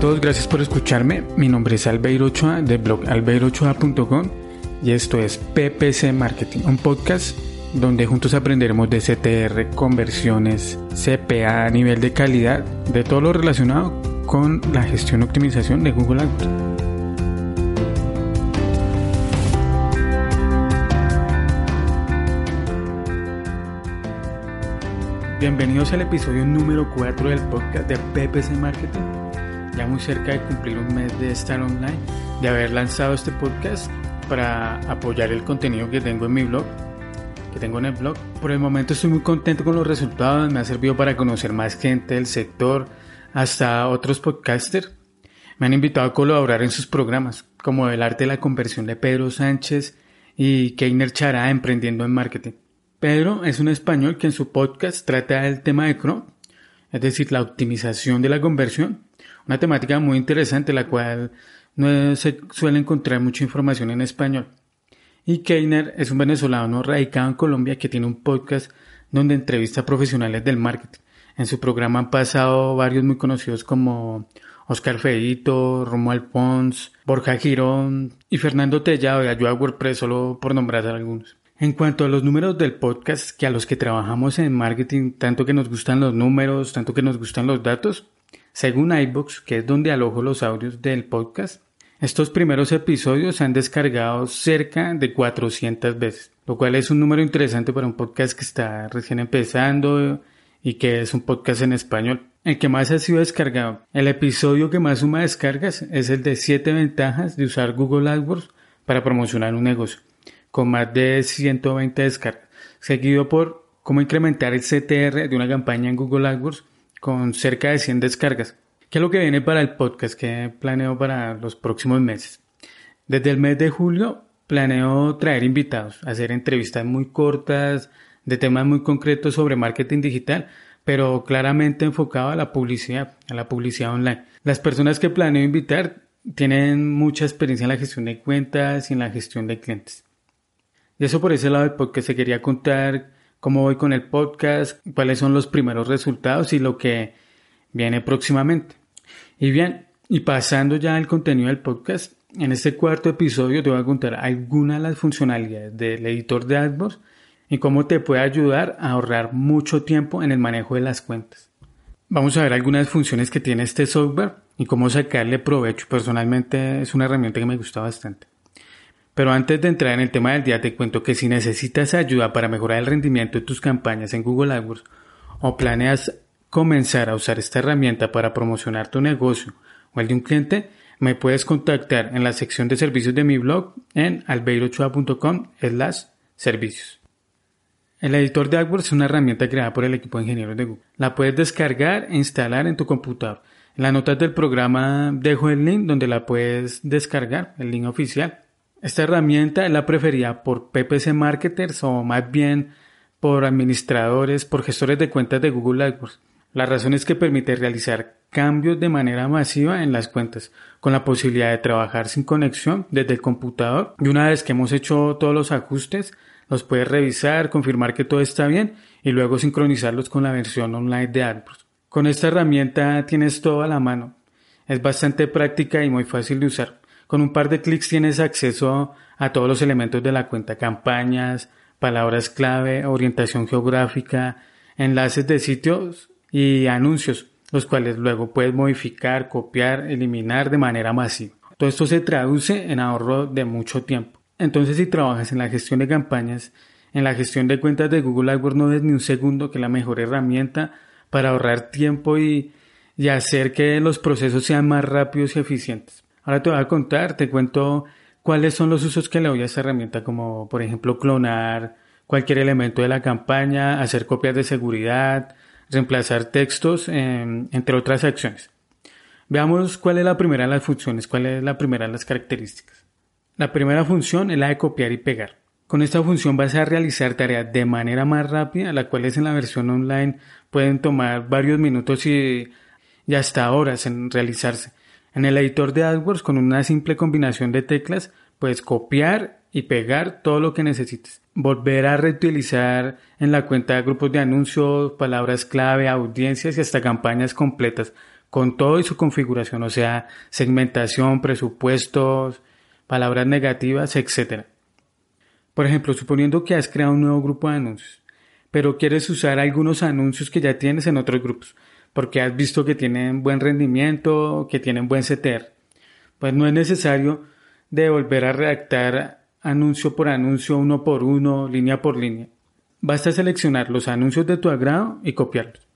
todos, gracias por escucharme. Mi nombre es Albeiro Ochoa de blog albeirochoa.com y esto es PPC Marketing, un podcast donde juntos aprenderemos de CTR, conversiones, CPA, nivel de calidad, de todo lo relacionado con la gestión y optimización de Google AdWords. Bienvenidos al episodio número 4 del podcast de PPC Marketing. Ya muy cerca de cumplir un mes de estar online, de haber lanzado este podcast para apoyar el contenido que tengo en mi blog, que tengo en el blog. Por el momento estoy muy contento con los resultados, me ha servido para conocer más gente del sector, hasta otros podcasters. Me han invitado a colaborar en sus programas, como El arte de la conversión de Pedro Sánchez y Keiner Chará emprendiendo en marketing. Pedro es un español que en su podcast trata el tema de Chrome, es decir, la optimización de la conversión, una temática muy interesante la cual no se suele encontrar mucha información en español. Y Keiner es un venezolano radicado en Colombia que tiene un podcast donde entrevista a profesionales del marketing. En su programa han pasado varios muy conocidos como Oscar Feito, Romuald Pons, Borja Girón y Fernando Tellado de Ayuda WordPress, solo por nombrar algunos. En cuanto a los números del podcast, que a los que trabajamos en marketing, tanto que nos gustan los números, tanto que nos gustan los datos, según iBox, que es donde alojo los audios del podcast, estos primeros episodios se han descargado cerca de 400 veces, lo cual es un número interesante para un podcast que está recién empezando y que es un podcast en español. El que más ha sido descargado. El episodio que más suma descargas es el de 7 ventajas de usar Google AdWords para promocionar un negocio con más de 120 descargas, seguido por cómo incrementar el CTR de una campaña en Google AdWords con cerca de 100 descargas. ¿Qué es lo que viene para el podcast que planeo para los próximos meses? Desde el mes de julio planeo traer invitados, hacer entrevistas muy cortas de temas muy concretos sobre marketing digital, pero claramente enfocado a la publicidad, a la publicidad online. Las personas que planeo invitar tienen mucha experiencia en la gestión de cuentas y en la gestión de clientes. Y eso por ese lado del podcast se quería contar cómo voy con el podcast, cuáles son los primeros resultados y lo que viene próximamente. Y bien, y pasando ya al contenido del podcast, en este cuarto episodio te voy a contar algunas de las funcionalidades del editor de AdWords y cómo te puede ayudar a ahorrar mucho tiempo en el manejo de las cuentas. Vamos a ver algunas funciones que tiene este software y cómo sacarle provecho. Personalmente es una herramienta que me gusta bastante. Pero antes de entrar en el tema del día te cuento que si necesitas ayuda para mejorar el rendimiento de tus campañas en Google AdWords o planeas comenzar a usar esta herramienta para promocionar tu negocio o el de un cliente, me puedes contactar en la sección de servicios de mi blog en albeirochua.com slash servicios. El editor de AdWords es una herramienta creada por el equipo de ingenieros de Google. La puedes descargar e instalar en tu computador. En las notas del programa dejo el link donde la puedes descargar, el link oficial. Esta herramienta la preferida por PPC marketers o más bien por administradores, por gestores de cuentas de Google AdWords. La razón es que permite realizar cambios de manera masiva en las cuentas, con la posibilidad de trabajar sin conexión desde el computador y una vez que hemos hecho todos los ajustes, los puedes revisar, confirmar que todo está bien y luego sincronizarlos con la versión online de AdWords. Con esta herramienta tienes todo a la mano. Es bastante práctica y muy fácil de usar. Con un par de clics tienes acceso a todos los elementos de la cuenta, campañas, palabras clave, orientación geográfica, enlaces de sitios y anuncios, los cuales luego puedes modificar, copiar, eliminar de manera masiva. Todo esto se traduce en ahorro de mucho tiempo. Entonces, si trabajas en la gestión de campañas, en la gestión de cuentas de Google AdWords, no des ni un segundo que la mejor herramienta para ahorrar tiempo y hacer que los procesos sean más rápidos y eficientes. Ahora te voy a contar, te cuento cuáles son los usos que le doy a esta herramienta, como por ejemplo clonar, cualquier elemento de la campaña, hacer copias de seguridad, reemplazar textos, entre otras acciones. Veamos cuál es la primera de las funciones, cuál es la primera de las características. La primera función es la de copiar y pegar. Con esta función vas a realizar tareas de manera más rápida, las cuales en la versión online pueden tomar varios minutos y, y hasta horas en realizarse. En el editor de AdWords, con una simple combinación de teclas, puedes copiar y pegar todo lo que necesites. Volver a reutilizar en la cuenta de grupos de anuncios, palabras clave, audiencias y hasta campañas completas con todo y su configuración, o sea, segmentación, presupuestos, palabras negativas, etc. Por ejemplo, suponiendo que has creado un nuevo grupo de anuncios, pero quieres usar algunos anuncios que ya tienes en otros grupos, porque has visto que tienen buen rendimiento, que tienen buen CTR, pues no es necesario de volver a redactar anuncio por anuncio, uno por uno, línea por línea. Basta seleccionar los anuncios de tu agrado y copiarlos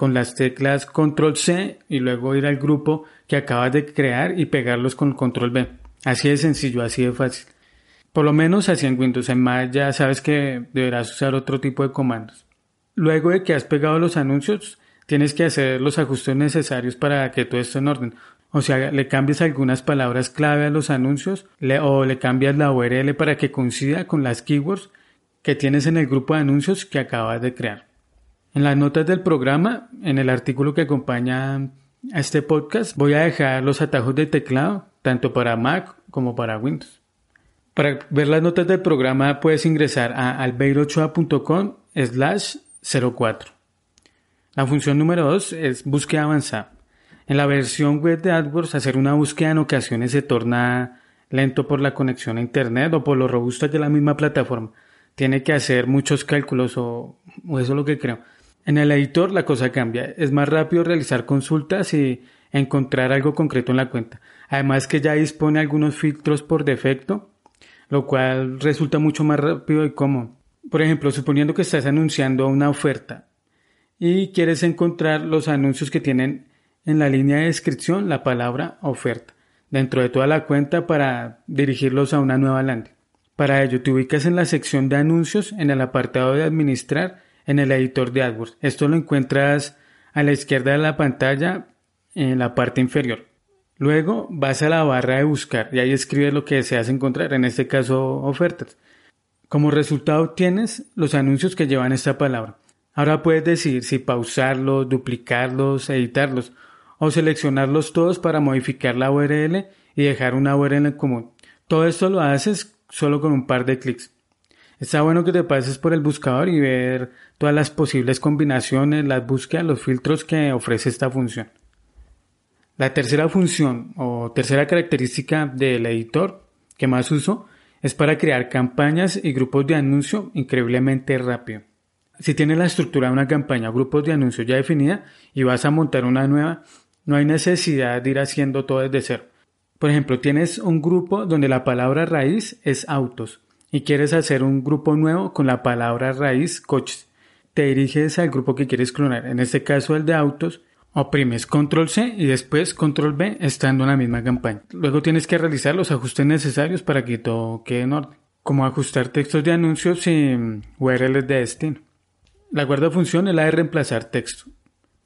con las teclas control C y luego ir al grupo que acabas de crear y pegarlos con control B. Así de sencillo, así de fácil. Por lo menos así en Windows. En Mac ya sabes que deberás usar otro tipo de comandos. Luego de que has pegado los anuncios, tienes que hacer los ajustes necesarios para que todo esté en orden. O sea, le cambias algunas palabras clave a los anuncios o le cambias la URL para que coincida con las keywords que tienes en el grupo de anuncios que acabas de crear. En las notas del programa, en el artículo que acompaña a este podcast, voy a dejar los atajos de teclado, tanto para Mac como para Windows. Para ver las notas del programa puedes ingresar a albeirochoa.com slash 04. La función número 2 es búsqueda avanzada. En la versión web de AdWords, hacer una búsqueda en ocasiones se torna lento por la conexión a Internet o por lo robusta que la misma plataforma. Tiene que hacer muchos cálculos o, o eso es lo que creo. En el editor la cosa cambia. Es más rápido realizar consultas y encontrar algo concreto en la cuenta. Además que ya dispone algunos filtros por defecto, lo cual resulta mucho más rápido y cómodo. Por ejemplo, suponiendo que estás anunciando una oferta y quieres encontrar los anuncios que tienen en la línea de descripción la palabra oferta dentro de toda la cuenta para dirigirlos a una nueva landing. Para ello te ubicas en la sección de anuncios en el apartado de administrar en el editor de AdWords. Esto lo encuentras a la izquierda de la pantalla en la parte inferior. Luego vas a la barra de buscar y ahí escribes lo que deseas encontrar, en este caso ofertas. Como resultado tienes los anuncios que llevan esta palabra. Ahora puedes decidir si pausarlos, duplicarlos, editarlos o seleccionarlos todos para modificar la URL y dejar una URL en común. Todo esto lo haces solo con un par de clics. Está bueno que te pases por el buscador y ver todas las posibles combinaciones, las búsquedas, los filtros que ofrece esta función. La tercera función o tercera característica del editor que más uso es para crear campañas y grupos de anuncio increíblemente rápido. Si tienes la estructura de una campaña grupos de anuncio ya definida y vas a montar una nueva, no hay necesidad de ir haciendo todo desde cero. Por ejemplo, tienes un grupo donde la palabra raíz es autos y quieres hacer un grupo nuevo con la palabra raíz coches. Te diriges al grupo que quieres clonar, en este caso el de autos, oprimes control C y después control B estando en la misma campaña. Luego tienes que realizar los ajustes necesarios para que todo quede en orden, como ajustar textos de anuncios y URLs de destino. La cuarta función es la de reemplazar texto.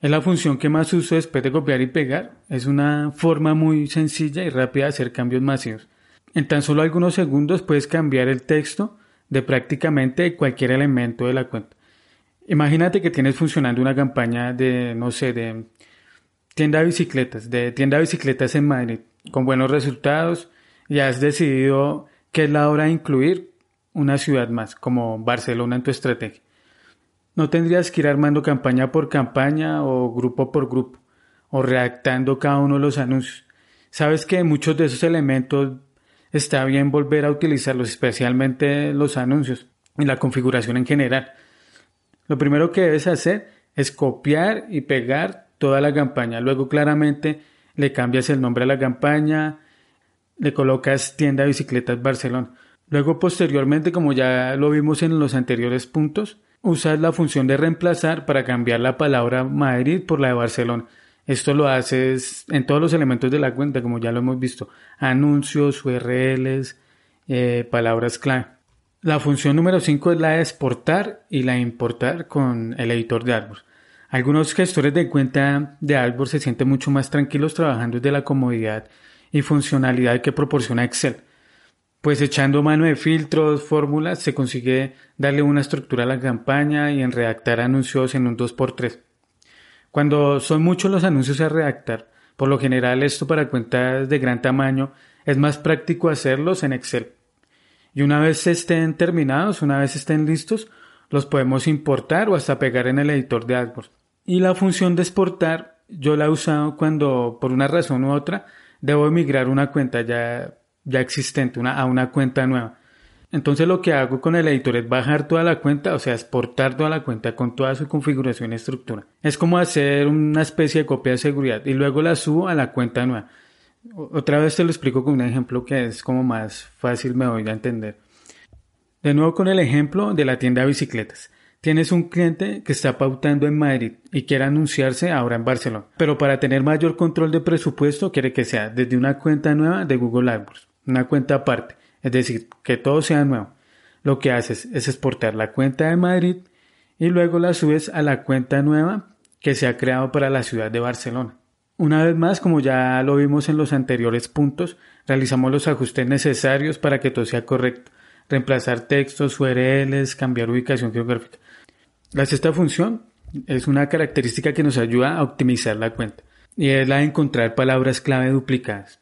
Es la función que más uso después de copiar y pegar. Es una forma muy sencilla y rápida de hacer cambios masivos. En tan solo algunos segundos puedes cambiar el texto de prácticamente cualquier elemento de la cuenta. Imagínate que tienes funcionando una campaña de, no sé, de tienda de bicicletas, de tienda de bicicletas en Madrid, con buenos resultados y has decidido que es la hora de incluir una ciudad más, como Barcelona en tu estrategia. No tendrías que ir armando campaña por campaña o grupo por grupo, o redactando cada uno de los anuncios. Sabes que muchos de esos elementos está bien volver a utilizarlos, especialmente los anuncios y la configuración en general. Lo primero que debes hacer es copiar y pegar toda la campaña. Luego claramente le cambias el nombre a la campaña, le colocas tienda bicicletas Barcelona. Luego posteriormente, como ya lo vimos en los anteriores puntos, usas la función de reemplazar para cambiar la palabra Madrid por la de Barcelona. Esto lo haces en todos los elementos de la cuenta, como ya lo hemos visto. Anuncios, URLs, eh, palabras clave. La función número 5 es la de exportar y la de importar con el editor de AdWords. Algunos gestores de cuenta de AdWords se sienten mucho más tranquilos trabajando desde la comodidad y funcionalidad que proporciona Excel. Pues echando mano de filtros, fórmulas, se consigue darle una estructura a la campaña y en redactar anuncios en un 2x3. Cuando son muchos los anuncios a redactar, por lo general esto para cuentas de gran tamaño es más práctico hacerlos en Excel. Y una vez estén terminados, una vez estén listos, los podemos importar o hasta pegar en el editor de AdWords. Y la función de exportar yo la he usado cuando por una razón u otra debo emigrar una cuenta ya, ya existente una, a una cuenta nueva. Entonces lo que hago con el editor es bajar toda la cuenta, o sea, exportar toda la cuenta con toda su configuración y estructura. Es como hacer una especie de copia de seguridad y luego la subo a la cuenta nueva. Otra vez te lo explico con un ejemplo que es como más fácil me voy a entender. De nuevo con el ejemplo de la tienda de bicicletas. Tienes un cliente que está pautando en Madrid y quiere anunciarse ahora en Barcelona, pero para tener mayor control de presupuesto quiere que sea desde una cuenta nueva de Google AdWords, una cuenta aparte es decir, que todo sea nuevo. Lo que haces es exportar la cuenta de Madrid y luego la subes a la cuenta nueva que se ha creado para la ciudad de Barcelona. Una vez más, como ya lo vimos en los anteriores puntos, realizamos los ajustes necesarios para que todo sea correcto. Reemplazar textos, URLs, cambiar ubicación geográfica. La sexta función es una característica que nos ayuda a optimizar la cuenta y es la de encontrar palabras clave duplicadas.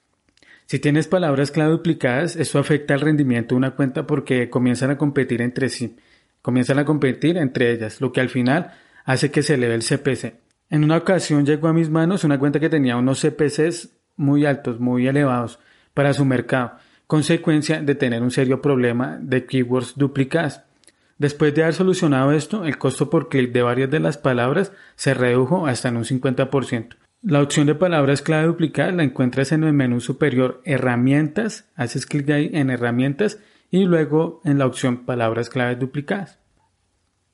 Si tienes palabras clave duplicadas, eso afecta el rendimiento de una cuenta porque comienzan a competir entre sí, comienzan a competir entre ellas, lo que al final hace que se eleve el CPC. En una ocasión llegó a mis manos una cuenta que tenía unos CPCs muy altos, muy elevados para su mercado, consecuencia de tener un serio problema de keywords duplicadas. Después de haber solucionado esto, el costo por clic de varias de las palabras se redujo hasta en un 50%. La opción de palabras clave duplicadas la encuentras en el menú superior Herramientas, haces clic ahí en Herramientas y luego en la opción Palabras claves duplicadas.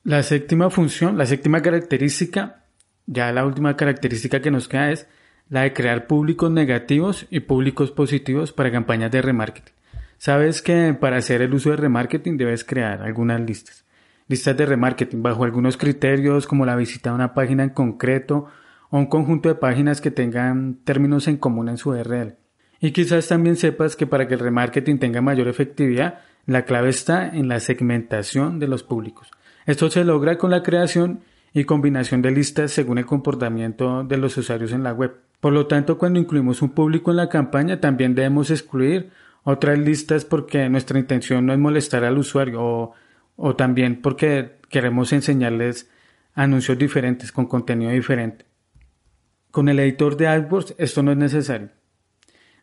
La séptima función, la séptima característica, ya la última característica que nos queda es la de crear públicos negativos y públicos positivos para campañas de remarketing. Sabes que para hacer el uso de remarketing debes crear algunas listas. Listas de remarketing bajo algunos criterios como la visita a una página en concreto o un conjunto de páginas que tengan términos en común en su URL. Y quizás también sepas que para que el remarketing tenga mayor efectividad, la clave está en la segmentación de los públicos. Esto se logra con la creación y combinación de listas según el comportamiento de los usuarios en la web. Por lo tanto, cuando incluimos un público en la campaña, también debemos excluir otras listas porque nuestra intención no es molestar al usuario o, o también porque queremos enseñarles anuncios diferentes con contenido diferente. Con el editor de AdWords esto no es necesario.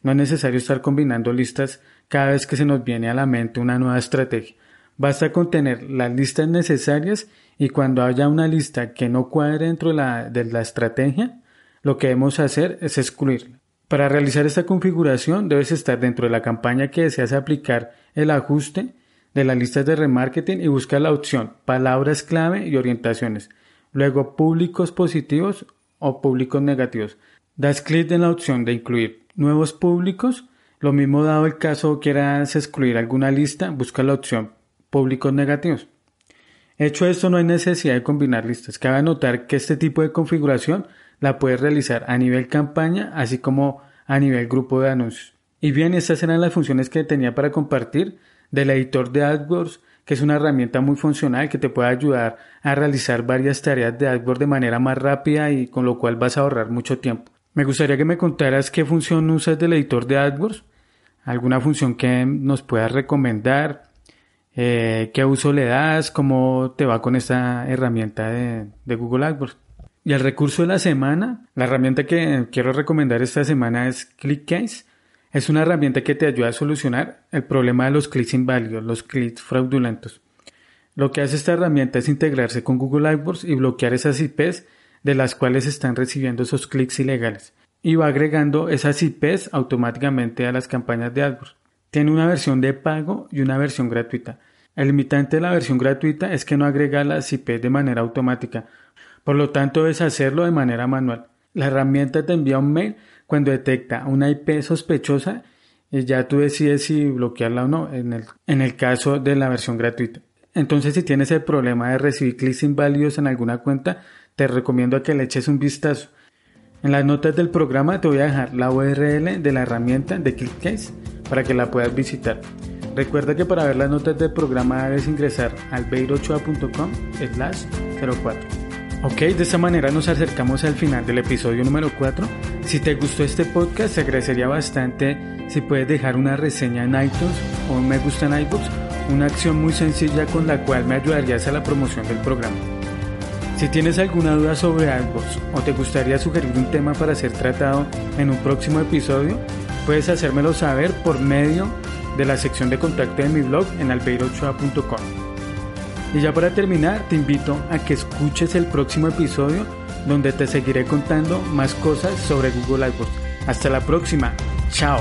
No es necesario estar combinando listas cada vez que se nos viene a la mente una nueva estrategia. Basta con tener las listas necesarias y cuando haya una lista que no cuadre dentro de la, estrategia, lo que debemos hacer es excluirla. Para realizar esta configuración debes estar dentro de la campaña que deseas aplicar el ajuste de las listas de remarketing y buscar la opción palabras clave y orientaciones. Luego públicos positivos o públicos negativos. Das clic en la opción de incluir nuevos públicos. Lo mismo dado el caso quieras excluir alguna lista, busca la opción públicos negativos. Hecho esto, no hay necesidad de combinar listas. Cabe notar que este tipo de configuración la puedes realizar a nivel campaña, así como a nivel grupo de anuncios. Y bien, estas eran las funciones que tenía para compartir del editor de AdWords que es una herramienta muy funcional que te puede ayudar a realizar varias tareas de AdWords de manera más rápida y con lo cual vas a ahorrar mucho tiempo. Me gustaría que me contaras qué función usas del editor de AdWords, alguna función que nos puedas recomendar, eh, qué uso le das, cómo te va con esta herramienta de, de Google AdWords. Y el recurso de la semana, la herramienta que quiero recomendar esta semana es ClickCase es una herramienta que te ayuda a solucionar el problema de los clics inválidos, los clics fraudulentos. Lo que hace esta herramienta es integrarse con Google AdWords y bloquear esas IPs de las cuales están recibiendo esos clics ilegales y va agregando esas IPs automáticamente a las campañas de AdWords. Tiene una versión de pago y una versión gratuita. El limitante de la versión gratuita es que no agrega las IPs de manera automática, por lo tanto debes hacerlo de manera manual. La herramienta te envía un mail cuando detecta una IP sospechosa y ya tú decides si bloquearla o no en el, en el caso de la versión gratuita. Entonces si tienes el problema de recibir clics inválidos en alguna cuenta, te recomiendo que le eches un vistazo. En las notas del programa te voy a dejar la URL de la herramienta de ClickCase para que la puedas visitar. Recuerda que para ver las notas del programa debes ingresar al beirochoa.com slash 04. Ok, de esta manera nos acercamos al final del episodio número 4. Si te gustó este podcast, te agradecería bastante si puedes dejar una reseña en iTunes o un me gusta en iBooks, una acción muy sencilla con la cual me ayudarías a la promoción del programa. Si tienes alguna duda sobre iBooks o te gustaría sugerir un tema para ser tratado en un próximo episodio, puedes hacérmelo saber por medio de la sección de contacto de mi blog en albeirochoa.com. Y ya para terminar, te invito a que escuches el próximo episodio donde te seguiré contando más cosas sobre Google AdWords. Hasta la próxima. Chao.